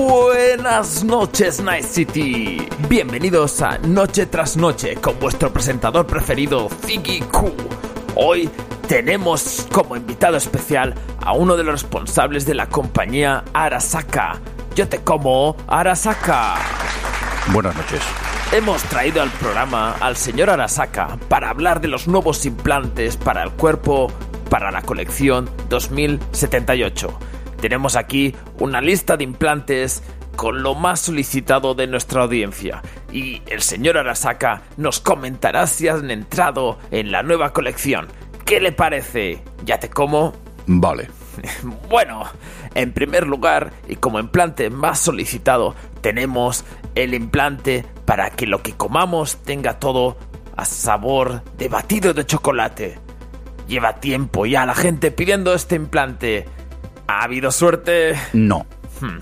Buenas noches, Night City. Bienvenidos a Noche tras Noche con vuestro presentador preferido, Ziggy Q. Hoy tenemos como invitado especial a uno de los responsables de la compañía Arasaka. Yo te como Arasaka. Buenas noches. Hemos traído al programa al señor Arasaka para hablar de los nuevos implantes para el cuerpo para la colección 2078. Tenemos aquí una lista de implantes con lo más solicitado de nuestra audiencia y el señor Arasaka nos comentará si han entrado en la nueva colección. ¿Qué le parece? ¿Ya te como? Vale. Bueno, en primer lugar, y como implante más solicitado, tenemos el implante para que lo que comamos tenga todo a sabor de batido de chocolate. Lleva tiempo ya la gente pidiendo este implante. ¿Ha habido suerte? No. Hmm.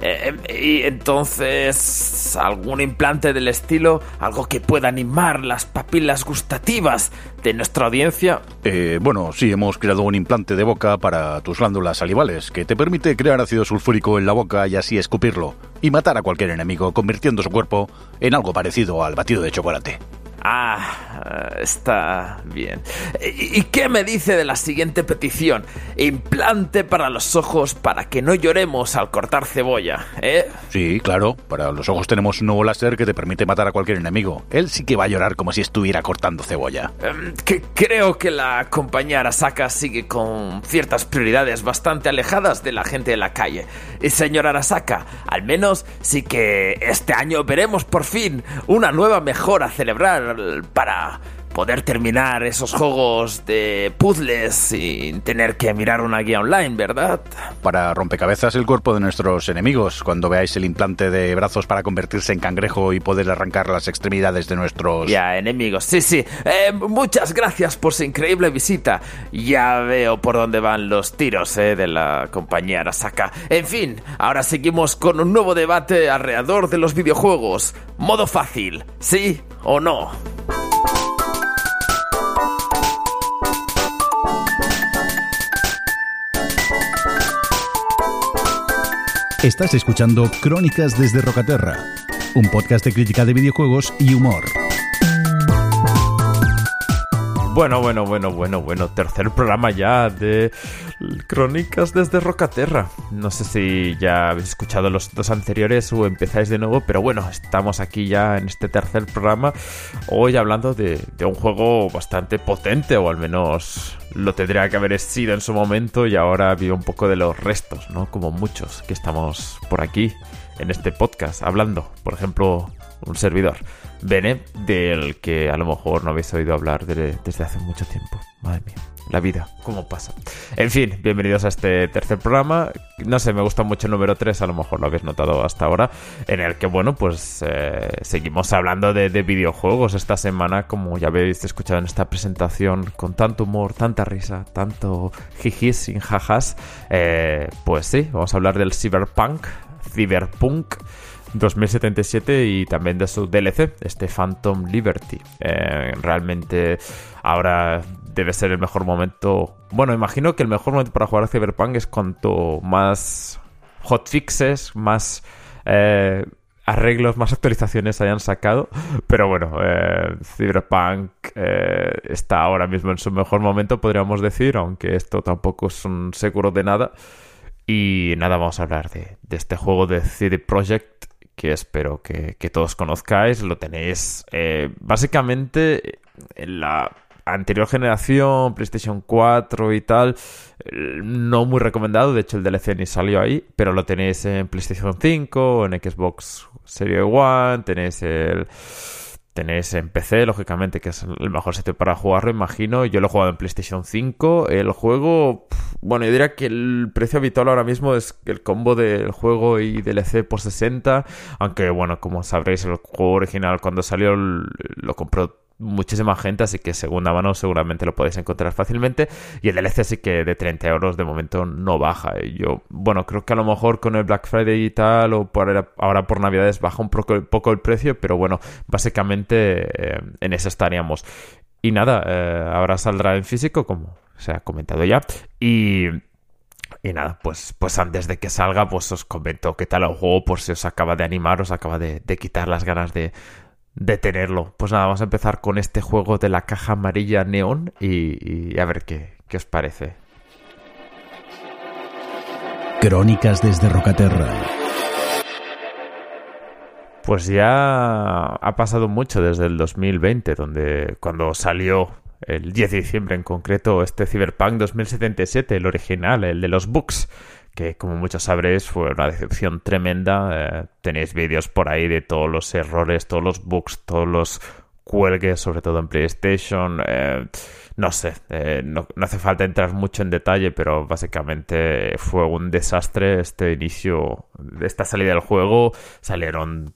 Eh, y entonces, algún implante del estilo, algo que pueda animar las papilas gustativas de nuestra audiencia. Eh, bueno, sí, hemos creado un implante de boca para tus glándulas salivales que te permite crear ácido sulfúrico en la boca y así escupirlo y matar a cualquier enemigo, convirtiendo su cuerpo en algo parecido al batido de chocolate. Ah, está bien. ¿Y qué me dice de la siguiente petición? Implante para los ojos para que no lloremos al cortar cebolla, ¿eh? Sí, claro. Para los ojos tenemos un nuevo láser que te permite matar a cualquier enemigo. Él sí que va a llorar como si estuviera cortando cebolla. Em, que creo que la compañía Arasaka sigue con ciertas prioridades bastante alejadas de la gente de la calle. Y señor Arasaka, al menos sí que este año veremos por fin una nueva mejora a celebrar para poder terminar esos juegos de puzzles sin tener que mirar una guía online, ¿verdad? Para rompecabezas el cuerpo de nuestros enemigos, cuando veáis el implante de brazos para convertirse en cangrejo y poder arrancar las extremidades de nuestros... Ya, enemigos, sí, sí. Eh, muchas gracias por su increíble visita. Ya veo por dónde van los tiros eh, de la compañía Arasaka. En fin, ahora seguimos con un nuevo debate alrededor de los videojuegos. Modo fácil, ¿sí o no? Estás escuchando Crónicas desde Rocaterra, un podcast de crítica de videojuegos y humor. Bueno, bueno, bueno, bueno, bueno. Tercer programa ya de Crónicas desde Rocaterra. No sé si ya habéis escuchado los dos anteriores o empezáis de nuevo, pero bueno, estamos aquí ya en este tercer programa. Hoy hablando de, de un juego bastante potente, o al menos lo tendría que haber sido en su momento, y ahora vivo un poco de los restos, ¿no? Como muchos que estamos por aquí en este podcast hablando. Por ejemplo, un servidor. Bene, del que a lo mejor no habéis oído hablar desde hace mucho tiempo. Madre mía, la vida, cómo pasa. En fin, bienvenidos a este tercer programa. No sé, me gusta mucho el número 3, a lo mejor lo habéis notado hasta ahora, en el que, bueno, pues eh, seguimos hablando de, videojuegos esta semana, como ya habéis escuchado en esta presentación, con tanto humor, tanta risa, tanto jijis sin jajas. Eh, pues sí, vamos a hablar del cyberpunk, cyberpunk 2077 y también de su DLC, este Phantom Liberty. Eh, realmente ahora debe ser el mejor momento. Bueno, imagino que el mejor momento para jugar a Cyberpunk es cuanto más hotfixes, más eh, arreglos, más actualizaciones hayan sacado. Pero bueno, eh, Cyberpunk está ahora mismo en su mejor momento, podríamos decir, aunque esto tampoco es un seguro de nada. Y nada, vamos a hablar de, de este juego de CD Projekt que espero que, todos conozcáis. Lo tenéis eh, básicamente en la anterior generación, PlayStation 4 y tal, eh, no muy recomendado, de hecho el DLC ni salió ahí, pero lo tenéis en PlayStation 5, en Xbox Series One, tenéis el Tenéis en PC, lógicamente, que es el mejor sitio para jugarlo, imagino. Yo lo he jugado en PlayStation 5. El juego, bueno, yo diría que el precio habitual ahora mismo es el combo del juego y DLC por 60. Aunque, bueno, como sabréis, el juego original cuando salió lo compró muchísima gente, así que segunda mano seguramente lo podéis encontrar fácilmente. Y el DLC sí que de 30 euros de momento no baja. Yo, bueno, creo que a lo mejor con el Black Friday y tal, o por ahora por Navidades baja un poco, el precio, pero bueno, básicamente eh, en eso estaríamos. Y nada, eh, ahora saldrá en físico, como se ha comentado ya. Y Y nada, pues, pues antes de que salga, pues os comento qué tal el juego, por si os acaba de animar, os acaba de, quitar las ganas de, de, tenerlo. Pues nada, vamos a empezar con este juego de la caja amarilla neón y, a ver qué, qué os parece. Crónicas desde Rocaterra. Pues ya ha pasado mucho desde el 2020, donde cuando salió el 10 de diciembre en concreto, este Cyberpunk 2077, el original, el de los books, que como muchos sabréis fue una decepción tremenda. Eh, tenéis vídeos por ahí de todos los errores, todos los bugs, todos los cuelgues, sobre todo en PlayStation. Eh, no sé, eh, no, no, hace falta entrar mucho en detalle, pero básicamente fue un desastre este inicio esta salida del juego. Salieron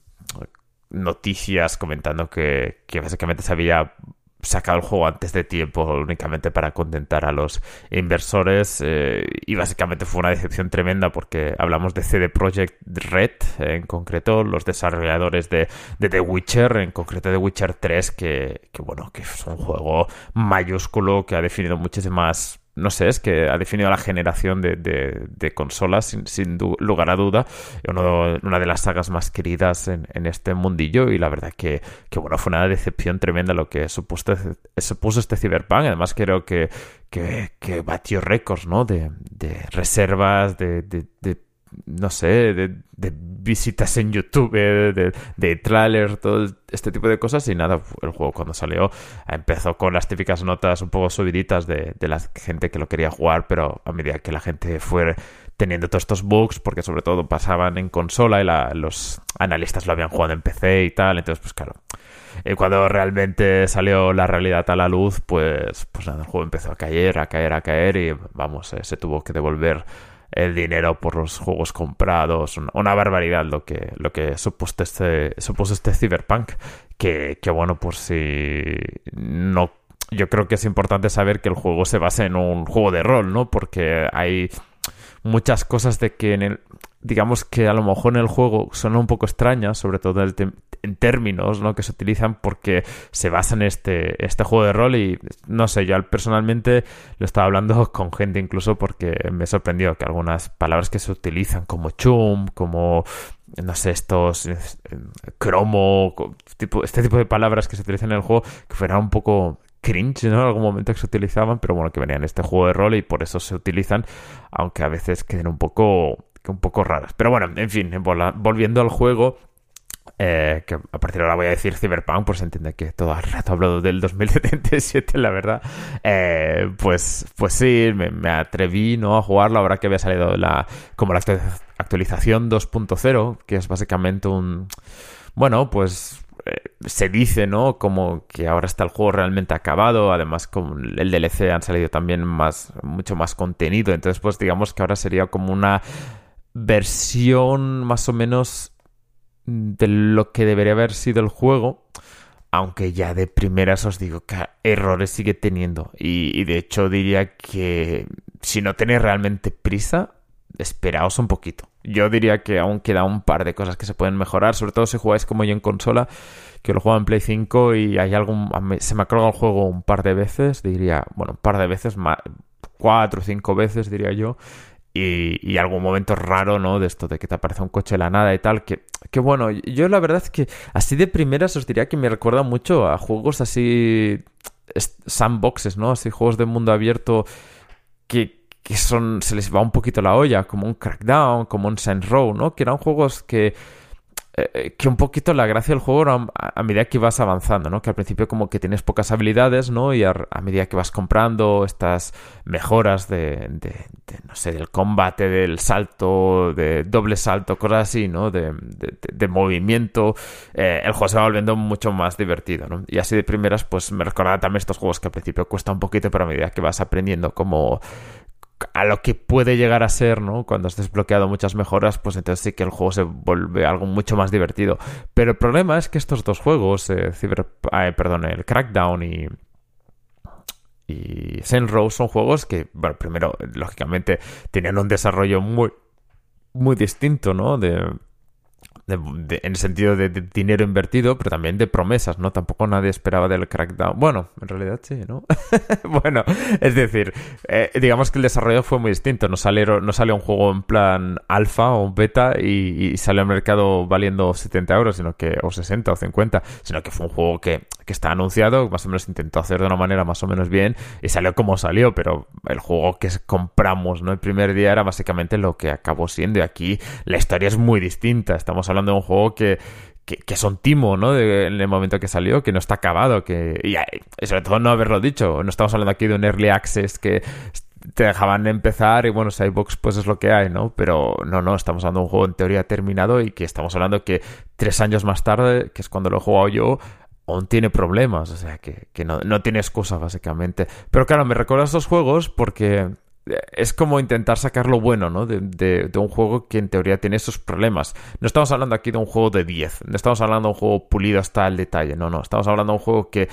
noticias comentando que, que básicamente se había sacado el juego antes de tiempo únicamente para contentar a los inversores eh, y básicamente fue una decepción tremenda porque hablamos de CD Projekt Red en concreto, los desarrolladores de, de The Witcher, en concreto de Witcher 3 que, que bueno, que es un juego mayúsculo que ha definido muchísimas no sé, es que ha definido la generación de, de, consolas sin, lugar a duda. una de las sagas más queridas en, este mundillo y la verdad que, que, bueno, fue una decepción tremenda lo que supuso, supuso este Cyberpunk. Además creo que, que, que batió récords, ¿no? De, de reservas, de, de no sé, de, visitas en YouTube, de, de trailers, todo este tipo de cosas. Y nada, el juego cuando salió empezó con las típicas notas un poco subiditas de, la gente que lo quería jugar, pero a medida que la gente fue teniendo todos estos bugs, porque sobre todo pasaban en consola y los analistas lo habían jugado en PC y tal, entonces pues claro. Y cuando realmente salió la realidad a la luz, pues, pues nada, el juego empezó a caer, a caer, a caer y vamos, eh, se tuvo que devolver el dinero por los juegos comprados, una, barbaridad lo que, lo que supuso este, supuso este Cyberpunk, que, que bueno, por si no yo creo que es importante saber que el juego se basa en un juego de rol, ¿no? Porque hay muchas cosas de que en el digamos que a lo mejor en el juego son un poco extrañas, sobre todo en términos ¿no? que se utilizan porque se basa en este, este juego de rol y no sé, yo personalmente lo estaba hablando con gente incluso porque me sorprendió que algunas palabras que se utilizan como chum, como no sé, estos eh, cromo, tipo, este tipo de palabras que se utilizan en el juego que fueran un poco cringe, ¿no? En algún momento que se utilizaban, pero bueno, que venían en este juego de rol y por eso se utilizan, aunque a veces queden un poco un poco raras. Pero bueno, en fin, volviendo al juego, eh, que a partir de ahora voy a decir Cyberpunk, pues entiende que todo el rato hablo del 2077, la verdad. Eh, pues, pues sí, me, atreví ¿no? a jugarlo ahora que había salido la, como la actualización 2.0, que es básicamente un... Bueno, pues eh, se dice, ¿no? Como que ahora está el juego realmente acabado. Además, con el DLC han salido también más, mucho más contenido. Entonces, pues digamos que ahora sería como una versión más o menos de lo que debería haber sido el juego. Aunque ya de primeras os digo que errores sigue teniendo. Y, de hecho diría que si no tenéis realmente prisa, esperaos un poquito. Yo diría que aún queda un par de cosas que se pueden mejorar, sobre todo si jugáis como yo en consola, que lo juego en Play 5 y hay algún se me ha colgado el juego un par de veces, diría, bueno, un par de veces, cuatro o cinco veces diría yo, y, algún momento raro, ¿no? De esto de que te aparece un coche de la nada y tal, que, que bueno, yo la verdad es que así de primeras os diría que me recuerda mucho a juegos así sandboxes, ¿no? Así juegos de mundo abierto que, que son, se les va un poquito la olla, como un Crackdown, como un Saints Row, ¿no? Que eran juegos que eh, que un poquito la gracia del juego a, medida que vas avanzando, ¿no? Que al principio como que tienes pocas habilidades, ¿no? Y a, medida que vas comprando estas mejoras de, no sé, del combate, del salto, de doble salto, cosas así, ¿no? De, movimiento, eh, el juego se va volviendo mucho más divertido, ¿no? Y así de primeras, pues me recordaba también estos juegos que al principio cuesta un poquito, pero a medida que vas aprendiendo como a lo que puede llegar a ser, ¿no? Cuando has desbloqueado muchas mejoras, pues entonces sí que el juego se vuelve algo mucho más divertido. Pero el problema es que estos dos juegos, eh, perdón, el Crackdown y, y Row son juegos que, bueno, primero, lógicamente, tenían un desarrollo muy, muy distinto, ¿no? De, en el sentido de, dinero invertido, pero también de promesas, ¿no? Tampoco nadie esperaba del Crackdown. Bueno, en realidad sí, ¿no? bueno, es decir, eh, digamos que el desarrollo fue muy distinto. No, salió no salió un juego en plan alfa o beta y, salió al mercado valiendo 70 euros, sino que, o 60 o 50, sino que fue un juego que, que está anunciado, más o menos intentó hacer de una manera más o menos bien y salió como salió, pero el juego que compramos, ¿no? El primer día era básicamente lo que acabó siendo y aquí la historia es muy distinta. Estamos hablando de un juego que, que, es un timo, ¿no? en el momento que salió, que no está acabado, que y, sobre todo no haberlo dicho. No estamos hablando aquí de un early access que te dejaban empezar y bueno, Cybox pues es lo que hay, ¿no? Pero no, no, estamos hablando de un juego en teoría terminado y que estamos hablando que tres años más tarde, que es cuando lo he jugado yo, aún tiene problemas, o sea, que, que no, no, tiene excusa básicamente. Pero claro, me recuerda a estos juegos porque es como intentar sacar lo bueno, ¿no? De, un juego que en teoría tiene esos problemas. No estamos hablando aquí de un juego de 10, no estamos hablando de un juego pulido hasta el detalle, no, no, estamos hablando de un juego que,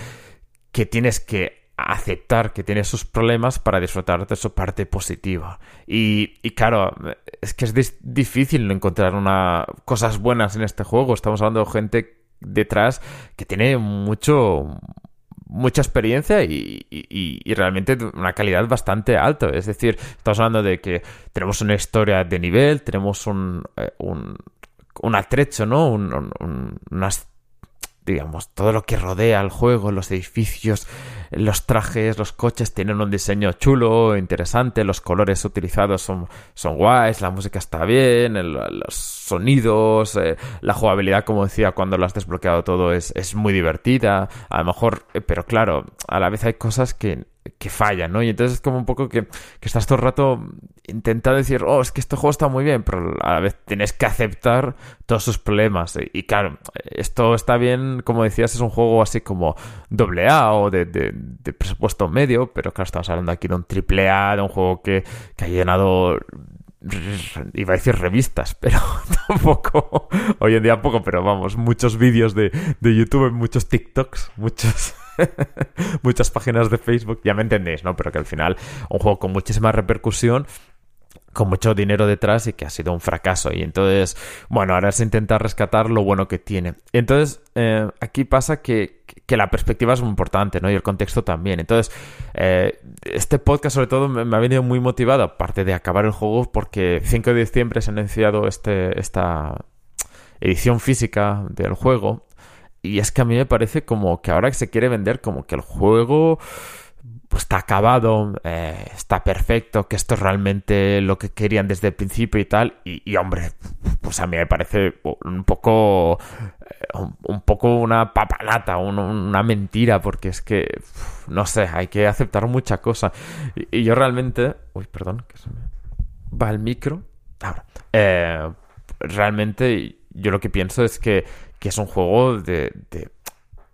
que tienes que aceptar que tiene sus problemas para disfrutar de su parte positiva. Y, y claro, es que es difícil encontrar una, cosas buenas en este juego. Estamos hablando de gente detrás que tiene mucho mucha experiencia y, realmente una calidad bastante alta. Es decir, estamos hablando de que tenemos una historia de nivel, tenemos un, eh, un, un atrecho, ¿no? Un, unas digamos, todo lo que rodea al juego, los edificios, los trajes, los coches tienen un diseño chulo, interesante, los colores utilizados son, son guays, la música está bien, los sonidos, eh, la jugabilidad, como decía, cuando lo has desbloqueado todo es, es muy divertida, a lo mejor, eh, pero claro, a la vez hay cosas que que fallan, ¿no? Y entonces es como un poco que, estás todo el rato intentando decir, oh, es que este juego está muy bien, pero a la vez tienes que aceptar todos sus problemas. Y, claro, esto está bien, como decías, es un juego así como doble A o de, de, presupuesto medio, pero claro, estamos hablando aquí de un triple A, de un juego que, que ha llenado iba a decir revistas, pero tampoco, hoy en día poco, pero vamos, muchos vídeos de, de YouTube, muchos TikToks, muchos muchas páginas de Facebook, ya me entendéis, ¿no? Pero que al final un juego con muchísima repercusión con mucho dinero detrás y que ha sido un fracaso. Y entonces, bueno, ahora es intentar rescatar lo bueno que tiene. Entonces, eh, aquí pasa que, la perspectiva es muy importante, ¿no? Y el contexto también. Entonces, eh, este podcast sobre todo me, ha venido muy motivado, aparte de acabar el juego, porque 5 de diciembre se ha anunciado este, esta edición física del juego y es que a mí me parece como que ahora se quiere vender como que el juego está acabado, eh, está perfecto, que esto es realmente lo que querían desde el principio y tal. Y, hombre, pues a mí me parece un poco, eh, un, poco una papalata, una mentira, porque es que, no sé, hay que aceptar mucha cosa. Y, yo realmente, uy, perdón, que se me va el micro. Ahora, eh, realmente yo lo que pienso es que que es un juego de,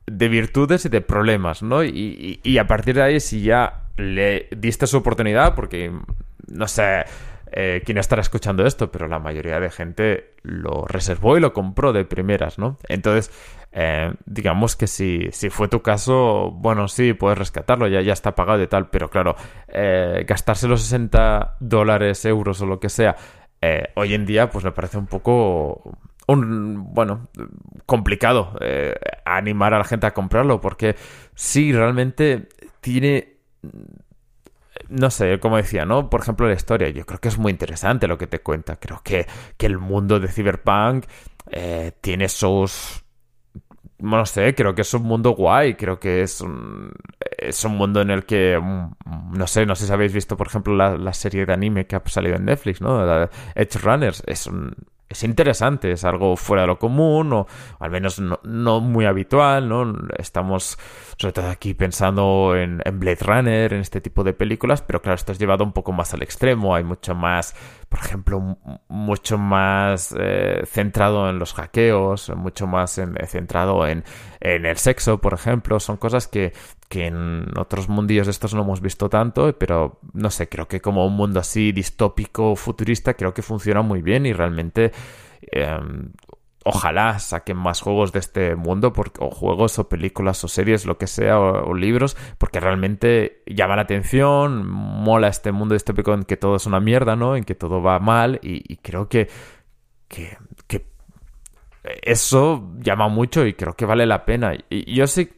de, virtudes y de problemas, ¿no? Y, a partir de ahí, si ya le diste su oportunidad, porque no sé eh, quién estará escuchando esto, pero la mayoría de gente lo reservó y lo compró de primeras, ¿no? Entonces, eh, digamos que si, si fue tu caso, bueno, sí, puedes rescatarlo, ya, ya está pagado y tal, pero claro, eh, gastarse los 60 dólares, euros o lo que sea, hoy en día, pues me parece un poco un, bueno, complicado eh, animar a la gente a comprarlo porque sí, realmente tiene no sé, como decía, ¿no? Por ejemplo, la historia. Yo creo que es muy interesante lo que te cuenta. Creo que, que el mundo de Cyberpunk eh, tiene sus. No sé, creo que es un mundo guay. Creo que es un, es un mundo en el que. Mm, no sé, no sé si habéis visto, por ejemplo, la, la serie de anime que ha salido en Netflix, ¿no? Edge Runners. Es un, es interesante, es algo fuera de lo común, o al menos no, muy habitual, ¿no? Estamos sobre todo aquí pensando en, en, Blade Runner, en este tipo de películas, pero claro, esto es llevado un poco más al extremo, hay mucho más, por ejemplo, mucho más eh, centrado en los hackeos, mucho más centrado en, en el sexo, por ejemplo, son cosas que que en otros mundillos de estos no hemos visto tanto, pero no sé, creo que como un mundo así distópico, futurista, creo que funciona muy bien y realmente em, ojalá saquen más juegos de este mundo, o juegos o películas o series, lo que sea, o, libros, porque realmente llama la atención, mola este mundo distópico en que todo es una mierda, ¿no? En que todo va mal y, creo que, que eso llama mucho y creo que vale la pena. Y yo sí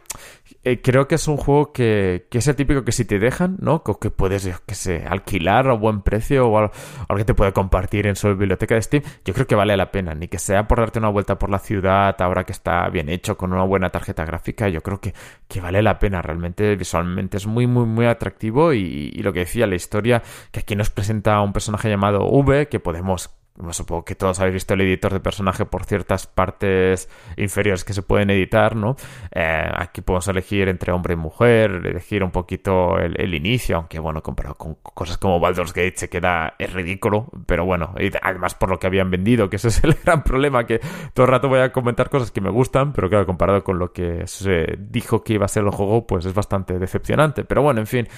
eh, creo que es un juego que, que, es el típico que si te dejan, ¿no? Que, puedes, yo que sé, alquilar a buen precio o algo, que te puede compartir en su biblioteca de Steam, yo creo que vale la pena. Ni que sea por darte una vuelta por la ciudad, ahora que está bien hecho, con una buena tarjeta gráfica, yo creo que, que vale la pena. Realmente, visualmente es muy, muy, muy atractivo y, y lo que decía, la historia, que aquí nos presenta un personaje llamado V, que podemos supongo que todos habéis visto el editor de personaje por ciertas partes inferiores que se pueden editar, ¿no? Eh, aquí podemos elegir entre hombre y mujer, elegir un poquito el, inicio, aunque bueno, comparado con cosas como Baldur's Gate se queda, es ridículo, pero bueno, además por lo que habían vendido, que ese es el gran problema, que todo el rato voy a comentar cosas que me gustan, pero claro, comparado con lo que se dijo que iba a ser el juego, pues es bastante decepcionante. Pero bueno, en fin,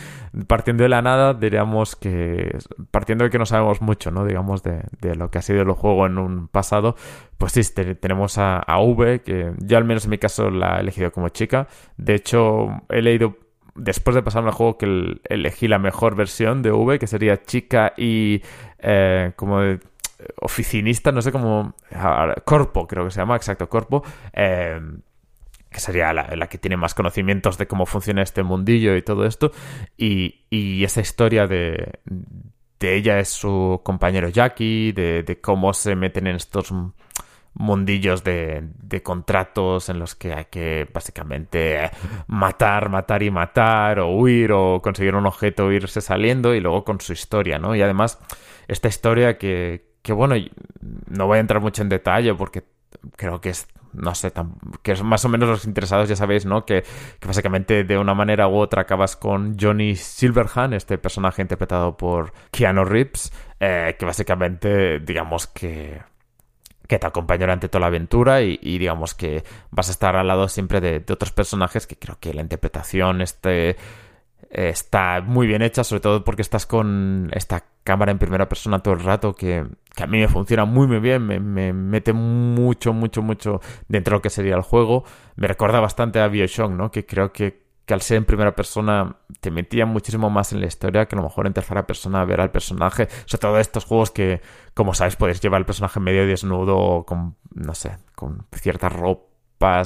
partiendo de la nada, diríamos que, partiendo de que no sabemos mucho, ¿no? Digamos, de, de lo que ha sido el juego en un pasado, pues sí, tenemos a, V, que yo al menos en mi caso la he elegido como chica. De hecho, he leído después de pasarme el juego que elegí la mejor versión de V, que sería chica y eh, como oficinista, no sé cómo... Corpo, creo que se llama, exacto, Corpo. Eh, que sería la, que tiene más conocimientos de cómo funciona este mundillo y todo esto. Y esa historia de, de ella es su compañero Jackie, de, cómo se meten en estos mundillos de, contratos en los que hay que básicamente matar, matar y matar, o huir, o conseguir un objeto, irse saliendo, y luego con su historia, ¿no? Y además, esta historia que, que bueno, no voy a entrar mucho en detalle porque creo que es no sé, que es más o menos los interesados ya sabéis, ¿no? Que, básicamente de una manera u otra acabas con Johnny Silverhand, este personaje interpretado por Keanu Reeves, eh, que básicamente, digamos que que te acompaña durante toda la aventura y, digamos que vas a estar al lado siempre de, de, otros personajes que creo que la interpretación este está muy bien hecha, sobre todo porque estás con esta cámara en primera persona todo el rato que, a mí me funciona muy muy bien, me, mete mucho, mucho, mucho dentro de lo que sería el juego. Me recuerda bastante a Bioshock, ¿no? Que creo que, que al ser en primera persona te metía muchísimo más en la historia que a lo mejor en tercera persona ver al personaje. Sobre todo estos juegos que, como sabes, puedes llevar al personaje medio desnudo con, no sé, con cierta ropa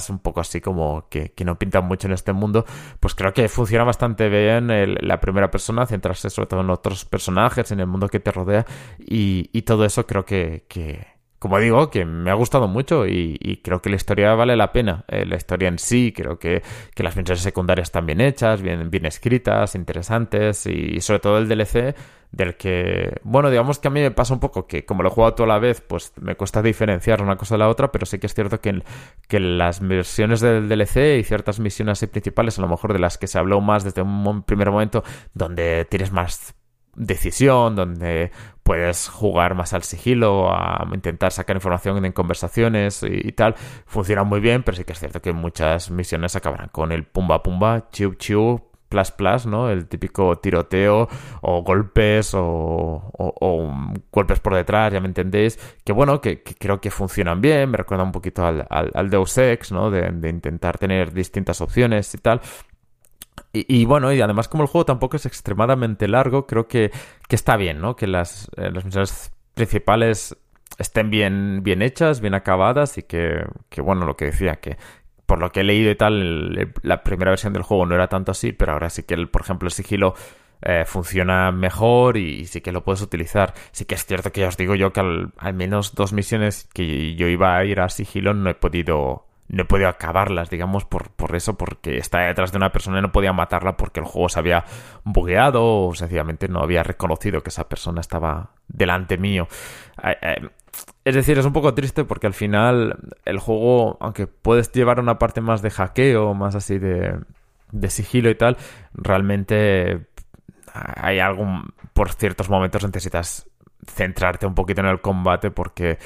un poco así como que, no pintan mucho en este mundo, pues creo que funciona bastante bien la primera persona, centrarse sobre todo en otros personajes, en el mundo que te rodea y, todo eso creo que, como digo, que me ha gustado mucho y, creo que la historia vale la pena. Eh, la historia en sí, creo que, las misiones secundarias están bien hechas, bien, bien escritas, interesantes y sobre todo el DLC del que, bueno, digamos que a mí me pasa un poco que como lo he jugado toda la vez, pues me cuesta diferenciar una cosa de la otra, pero sí que es cierto que, que las versiones del DLC y ciertas misiones principales, a lo mejor de las que se habló más desde un primer momento, donde tienes más decisión, donde puedes jugar más al sigilo, a intentar sacar información en conversaciones y, tal, funciona muy bien, pero sí que es cierto que muchas misiones acabarán con el pumba pumba, chiu chiu, plus plus, ¿no? El típico tiroteo o golpes o, golpes por detrás, ya me entendéis. Que bueno, que, creo que funcionan bien, me recuerda un poquito al, al, Deus Ex, ¿no? De, intentar tener distintas opciones y tal. Y, bueno, y además como el juego tampoco es extremadamente largo, creo que, que está bien, ¿no? Que las, eh, las misiones principales estén bien, bien hechas, bien acabadas y que, que, bueno, lo que decía, que, por lo que he leído y tal, la primera versión del juego no era tanto así, pero ahora sí que, el, por ejemplo, el sigilo eh, funciona mejor y, sí que lo puedes utilizar. Sí que es cierto que ya os digo yo que al, menos dos misiones que yo iba a ir a sigilo no he podido no he podido acabarlas, digamos, por, por eso, porque está detrás de una persona y no podía matarla porque el juego se había bugueado o sencillamente no había reconocido que esa persona estaba delante mío. Eh, eh, es decir, es un poco triste porque al final el juego, aunque puedes llevar una parte más de hackeo, más así de, de sigilo y tal, realmente hay algún, por ciertos momentos necesitas centrarte un poquito en el combate porque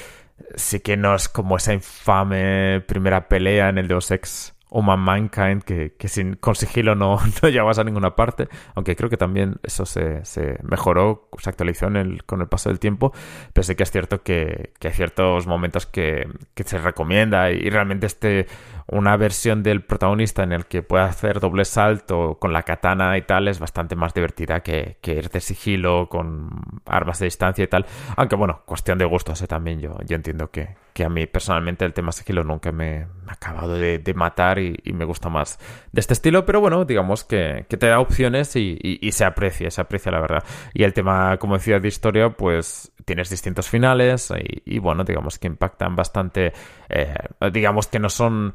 sí que no es como esa infame primera pelea en el Deus Ex Human Mankind, que, que sin, con sigilo no, no llegabas a ninguna parte, aunque creo que también eso se, se mejoró, se actualizó en el, con el paso del tiempo, pero sí que es cierto que, que hay ciertos momentos que, que se recomienda y, realmente este una versión del protagonista en el que puede hacer doble salto con la katana y tal es bastante más divertida que, que ir de sigilo con armas de distancia y tal, aunque bueno, cuestión de gustos ¿eh? también yo, yo entiendo que, que a mí personalmente el tema sigilo nunca me, ha acabado de, matar y, me gusta más de este estilo, pero bueno, digamos que, te da opciones y, se aprecia, se aprecia la verdad. Y el tema, como decía, de historia, pues tienes distintos finales y, bueno, digamos que impactan bastante, eh, digamos que no son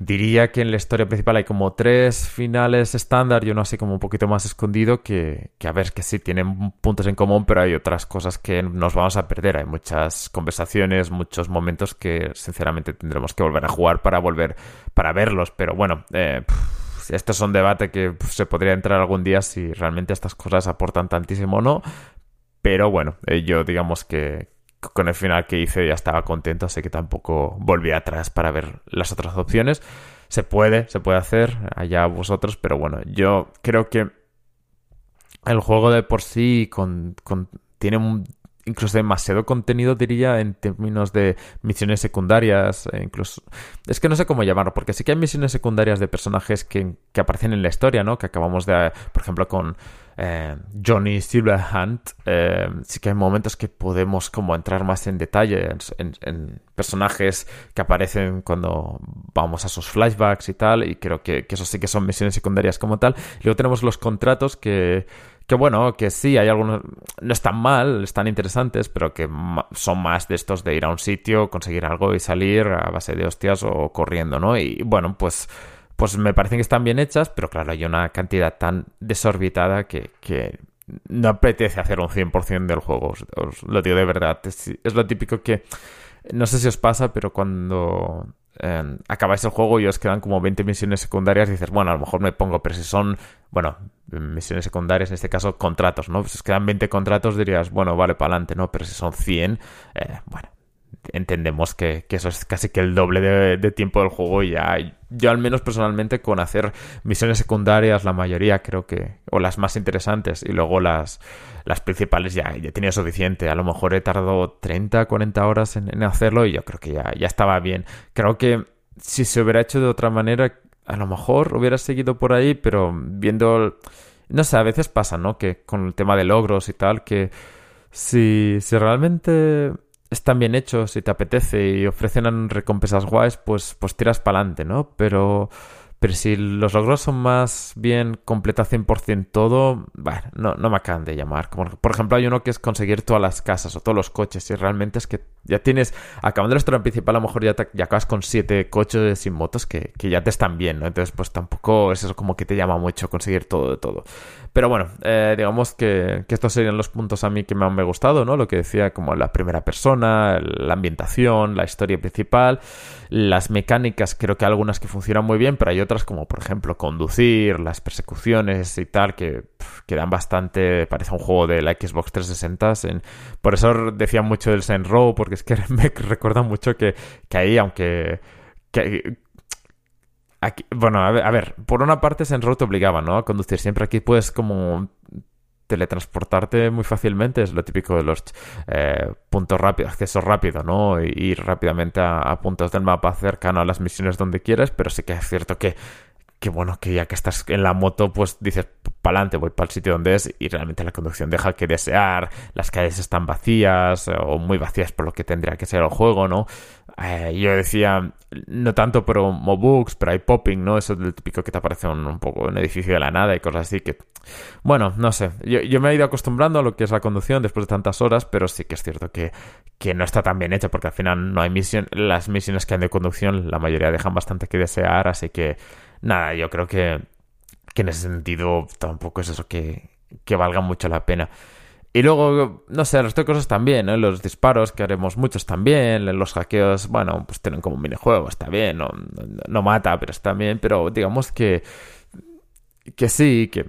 Diría que en la historia principal hay como tres finales estándar y uno así como un poquito más escondido que, que, a ver, que sí tienen puntos en común, pero hay otras cosas que nos vamos a perder. Hay muchas conversaciones, muchos momentos que sinceramente tendremos que volver a jugar para volver, para verlos. Pero bueno, eh, esto es un debate que se podría entrar algún día si realmente estas cosas aportan tantísimo o no. Pero bueno, eh, yo digamos que, con el final que hice ya estaba contento, así que tampoco volví atrás para ver las otras opciones. Se puede, se puede hacer, allá vosotros, pero bueno, yo creo que el juego de por sí con, tiene un, incluso demasiado contenido, diría, en términos de misiones secundarias, e incluso... Es que no sé cómo llamarlo, porque sí que hay misiones secundarias de personajes que, que aparecen en la historia, ¿no? Que acabamos de, por ejemplo, con eh, Johnny Silverhand, eh, sí que hay momentos que podemos como entrar más en detalle en, personajes que aparecen cuando vamos a sus flashbacks y tal, y creo que, eso sí que son misiones secundarias como tal. luego tenemos los contratos que, que bueno, que sí, hay algunos, no están mal, están interesantes, pero que son más de estos de ir a un sitio, conseguir algo y salir a base de hostias o corriendo, ¿no? Y bueno, pues pues me parecen que están bien hechas, pero claro, hay una cantidad tan desorbitada que, no apetece hacer un 100% del juego, os, lo digo de verdad. Es, lo típico que, no sé si os pasa, pero cuando eh, acabáis el juego y os quedan como 20 misiones secundarias, dices, bueno, a lo mejor me pongo, pero si son, bueno, misiones secundarias, en este caso, contratos, ¿no? Si os quedan 20 contratos, dirías, bueno, vale, para adelante, ¿no? Pero si son 100, eh, bueno, entendemos que, eso es casi que el doble de, tiempo del juego y ya yo al menos personalmente con hacer misiones secundarias la mayoría creo que o las más interesantes y luego las las principales ya, ya tenía suficiente. A lo mejor he tardado 30 40 horas en, hacerlo y yo creo que ya, ya estaba bien. Creo que si se hubiera hecho de otra manera a lo mejor hubiera seguido por ahí pero viendo no sé a veces pasa no que con el tema de logros y tal que si, si realmente están bien hechos y te apetece y ofrecen recompensas guays, pues, pues tiras para adelante, ¿no? Pero pero si los logros son más bien completa 100% todo, bueno, no, no me acaban de llamar. Como, por ejemplo, hay uno que es conseguir todas las casas o todos los coches. Y realmente es que ya tienes, acabando el restaurante principal, a lo mejor ya, ya acabas con siete coches sin motos que, que, ya te están bien, ¿no? Entonces, pues tampoco es como que te llama mucho conseguir todo de todo. Pero bueno, eh, digamos que, que, estos serían los puntos a mí que me han gustado, ¿no? Lo que decía, como la primera persona, la ambientación, la historia principal, las mecánicas, creo que algunas que funcionan muy bien, pero hay otras como por ejemplo conducir, las persecuciones y tal, que, quedan bastante, parece un juego de la Xbox 360. En, por eso decía mucho del Saint Row, porque es que me recuerda mucho que, que ahí, aunque... bueno, a ver, a ver, por una parte Saint Row te obligaba, ¿no? A conducir. Siempre aquí puedes como teletransportarte muy fácilmente, es lo típico de los eh, puntos rápidos, acceso rápido, ¿no? Ir rápidamente a, puntos del mapa cercano a las misiones donde quieras, pero sí que es cierto que, que bueno, que ya que estás en la moto, pues dices, para adelante, voy para el sitio donde es y realmente la conducción deja que desear, las calles están vacías o muy vacías por lo que tendría que ser el juego, ¿no? Eh, yo decía, no tanto pero Mobooks, pero hay popping, ¿no? Eso es el típico que te aparece un, un poco un edificio de la nada y cosas así que... Bueno, no sé, yo, me he ido acostumbrando a lo que es la conducción después de tantas horas, pero sí que es cierto que, que no está tan bien hecha porque al final no hay misión, las misiones que hay de conducción la mayoría dejan bastante que desear, así que nada, yo creo que, que en ese sentido tampoco es eso que, que valga mucho la pena. Y luego, no sé, el resto de cosas también, ¿no? Los disparos, que haremos muchos también. Los hackeos, bueno, pues tienen como un minijuego, está bien. No, no, mata, pero está bien. Pero digamos que. Que sí, que,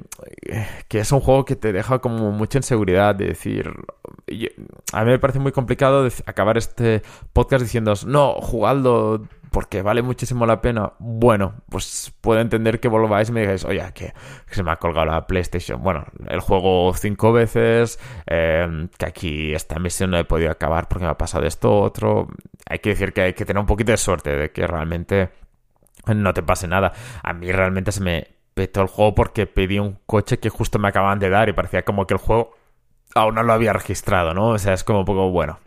que es un juego que te deja como mucha inseguridad de decir. A mí me parece muy complicado acabar este podcast diciendo, no, jugadlo porque vale muchísimo la pena, bueno, pues puedo entender que volváis y me digáis, oye, que, se me ha colgado la PlayStation. Bueno, el juego cinco veces, em, que aquí esta misión no he podido acabar porque me ha pasado esto, otro. Hay que decir que hay que tener un poquito de suerte de que realmente no te pase nada. A mí realmente se me petó el juego porque pedí un coche que justo me acababan de dar y parecía como que el juego aún no lo había registrado, ¿no? O sea, es como un poco, bueno,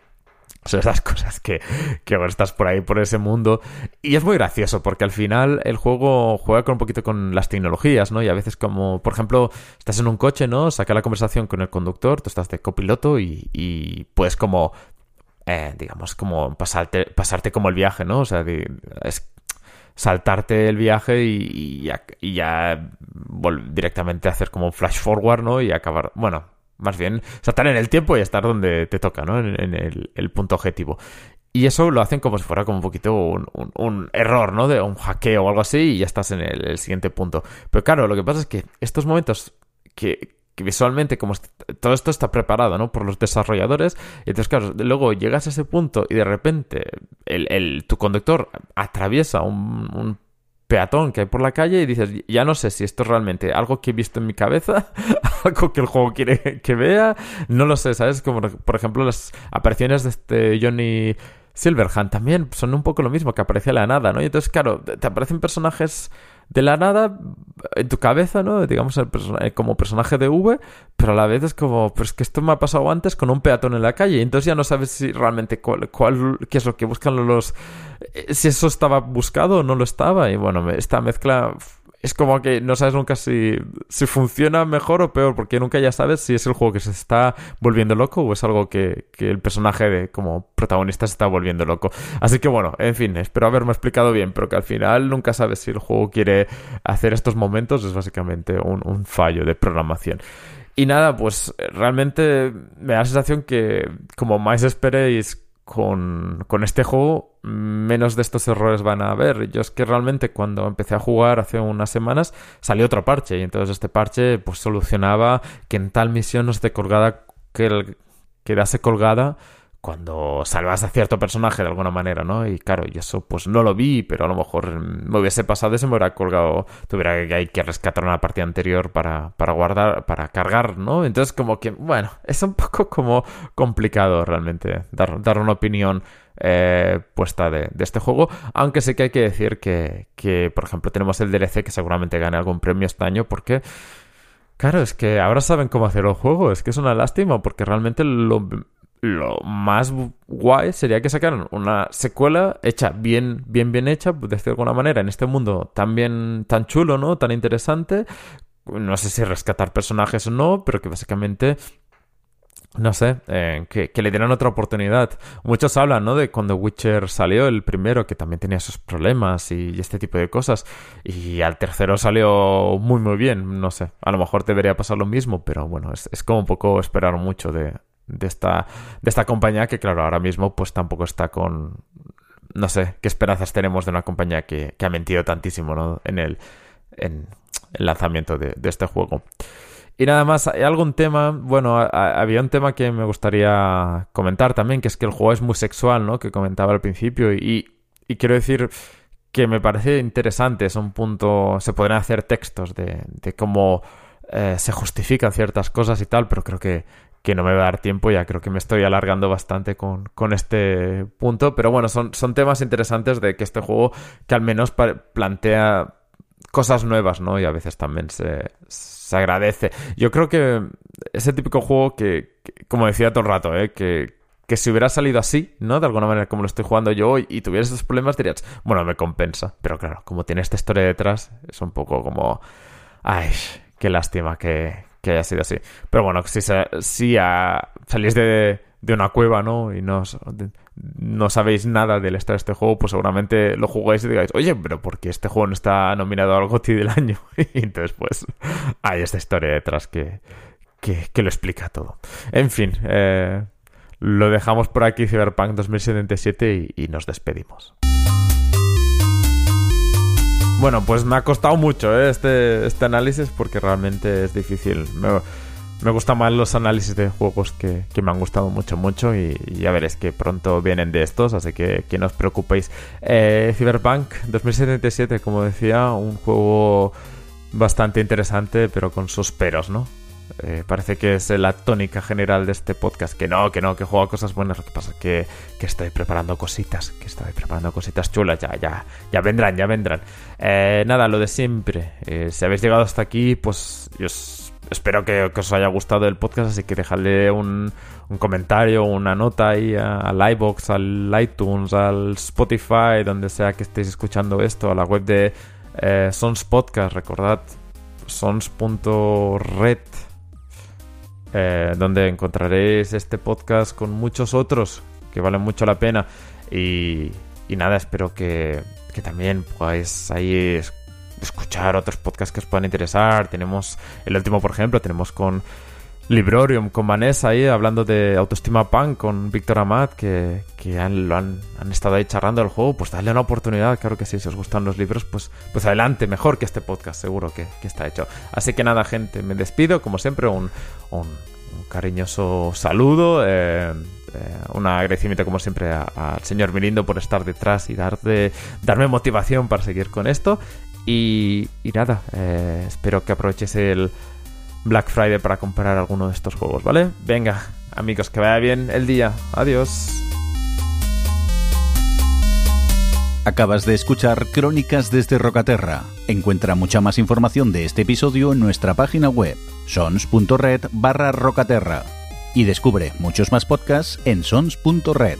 Son esas cosas que, que estás por ahí, por ese mundo. Y es muy gracioso, porque al final el juego juega con un poquito con las tecnologías, ¿no? Y a veces como, por ejemplo, estás en un coche, ¿no? Saca la conversación con el conductor, tú estás de copiloto y, y puedes como, eh, digamos, como pasarte, pasarte como el viaje, ¿no? O sea, es saltarte el viaje y, ya, y ya directamente hacer como un flash forward, ¿no? Y acabar, bueno, más bien saltar en el tiempo y estar donde te toca, ¿no? En, el, punto objetivo. Y eso lo hacen como si fuera como un poquito un, error, ¿no? De un hackeo o algo así y ya estás en el, siguiente punto. Pero claro, lo que pasa es que estos momentos que, visualmente como todo esto está preparado, ¿no? Por los desarrolladores. Y entonces, claro, luego llegas a ese punto y de repente el, tu conductor atraviesa un peatón que hay por la calle y dices, ya no sé si esto es realmente algo que he visto en mi cabeza, algo que el juego quiere que vea, no lo sé, ¿sabes? Como por ejemplo las apariciones de este Johnny Silverhand también son un poco lo mismo, que aparece la nada, ¿no? Y entonces, claro, te aparecen personajes de la nada en tu cabeza, ¿no? Digamos, eh, como personaje de V, pero a la vez es como, pues que esto me ha pasado antes con un peatón en la calle, y entonces ya no sabes si realmente cuál, cuál qué es lo que buscan los... Eh, si eso estaba buscado o no lo estaba, y bueno, esta mezcla es como que no sabes nunca si, si funciona mejor o peor, porque nunca ya sabes si es el juego que se está volviendo loco o es algo que, que el personaje de, como protagonista se está volviendo loco. Así que bueno, en fin, espero haberme explicado bien, pero que al final nunca sabes si el juego quiere hacer estos momentos, es básicamente un, un fallo de programación. Y nada, pues realmente me da la sensación que como más esperéis con, con, este juego menos de estos errores van a haber. Yo es que realmente cuando empecé a jugar hace unas semanas salió otro parche y entonces este parche pues solucionaba que en tal misión no esté colgada que el, quedase colgada cuando salvas a cierto personaje de alguna manera, ¿no? Y claro, y eso pues no lo vi, pero a lo mejor me hubiese pasado y se me hubiera colgado, tuviera que, hay que rescatar una partida anterior para, para guardar, para cargar, ¿no? Entonces como que, bueno, es un poco como complicado realmente dar, dar una opinión eh, puesta de, de, este juego, aunque sé que hay que decir que, que, por ejemplo, tenemos el DLC que seguramente gane algún premio este año porque... Claro, es que ahora saben cómo hacer el juego. Es que es una lástima porque realmente lo, lo más guay sería que sacaran una secuela hecha bien, bien, bien hecha, de alguna manera, en este mundo tan bien, tan chulo, ¿no? Tan interesante. No sé si rescatar personajes o no, pero que básicamente no sé, eh, que, le dieran otra oportunidad. Muchos hablan, ¿no? De cuando Witcher salió, el primero, que también tenía sus problemas y, este tipo de cosas. Y al tercero salió muy, muy bien. No sé, a lo mejor debería pasar lo mismo, pero bueno, es, es como un poco esperar mucho de, de esta, de esta compañía que, claro, ahora mismo pues tampoco está con... No sé qué esperanzas tenemos de una compañía que, ha mentido tantísimo ¿no? en, el, en el lanzamiento de, este juego. Y nada más, hay algún tema, bueno, había un tema que me gustaría comentar también, que es que el juego es muy sexual, ¿no? Que comentaba al principio y, y quiero decir que me parece interesante, es un punto, se podrían hacer textos de, de cómo eh, se justifican ciertas cosas y tal, pero creo que, que no me va a dar tiempo, ya creo que me estoy alargando bastante con, con este punto, pero bueno, son, son temas interesantes de que este juego que al menos plantea cosas nuevas, ¿no? Y a veces también se, se agradece. Yo creo que ese típico juego que, como decía todo el rato, ¿eh? que, que si hubiera salido así, ¿no? De alguna manera como lo estoy jugando yo hoy y tuviera esos problemas, dirías, bueno, me compensa. Pero claro, como tiene esta historia detrás, es un poco como... Ay, qué lástima que, que haya sido así. Pero bueno, si, si salís de, una cueva, ¿no? Y no, no sabéis nada del estado de este juego, pues seguramente lo jugáis y digáis, oye, pero ¿por qué este juego no está nominado al GOTY del año? y entonces, pues, hay esta historia detrás que, que, que lo explica todo. En fin, eh, lo dejamos por aquí, Cyberpunk 2077, y, y nos despedimos. Bueno, pues me ha costado mucho ¿eh? este, este análisis porque realmente es difícil. Me, gustan más los análisis de juegos que, me han gustado mucho, mucho y, ya veréis que pronto vienen de estos, así que, que no os preocupéis. Eh, Cyberpunk 2077, como decía, un juego bastante interesante, pero con sus peros, ¿no? Eh, parece que es la tónica general de este podcast. Que no, que no, que juego a cosas buenas. Lo que pasa es que, que estoy preparando cositas. Que estoy preparando cositas chulas. Ya, ya, ya vendrán, ya vendrán. Eh, nada, lo de siempre. Eh, si habéis llegado hasta aquí, pues os espero que, os haya gustado el podcast, así que dejadle un, un comentario, una nota ahí al iBox, al iTunes, al Spotify, donde sea que estéis escuchando esto, a la web de eh, Sons Podcast, recordad sons.red, eh, donde encontraréis este podcast con muchos otros que valen mucho la pena. Y, y nada, espero que, que también podáis ahí escuchar otros podcasts que os puedan interesar. Tenemos el último, por ejemplo, tenemos con Librorium, con Vanessa ahí hablando de autoestima punk con Víctor Amat, que, que han, lo han, estado ahí charrando el juego. Pues dale una oportunidad, claro que sí, si os gustan los libros, pues, pues adelante, mejor que este podcast, seguro que, está hecho. Así que nada, gente, me despido, como siempre, un, un, cariñoso saludo. Eh, eh, un agradecimiento como siempre al señor Mirindo por estar detrás y darme motivación para seguir con esto. Y, nada, eh, espero que aproveches el Black Friday para comprar alguno de estos juegos, ¿vale? Venga, amigos, que vaya bien el día. Adiós. Acabas de escuchar Crónicas desde Rocaterra. Encuentra mucha más información de este episodio en nuestra página web, sons.red barra rocaterra. Y descubre muchos más podcasts en sons.red.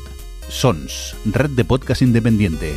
Sons, red de podcast independiente.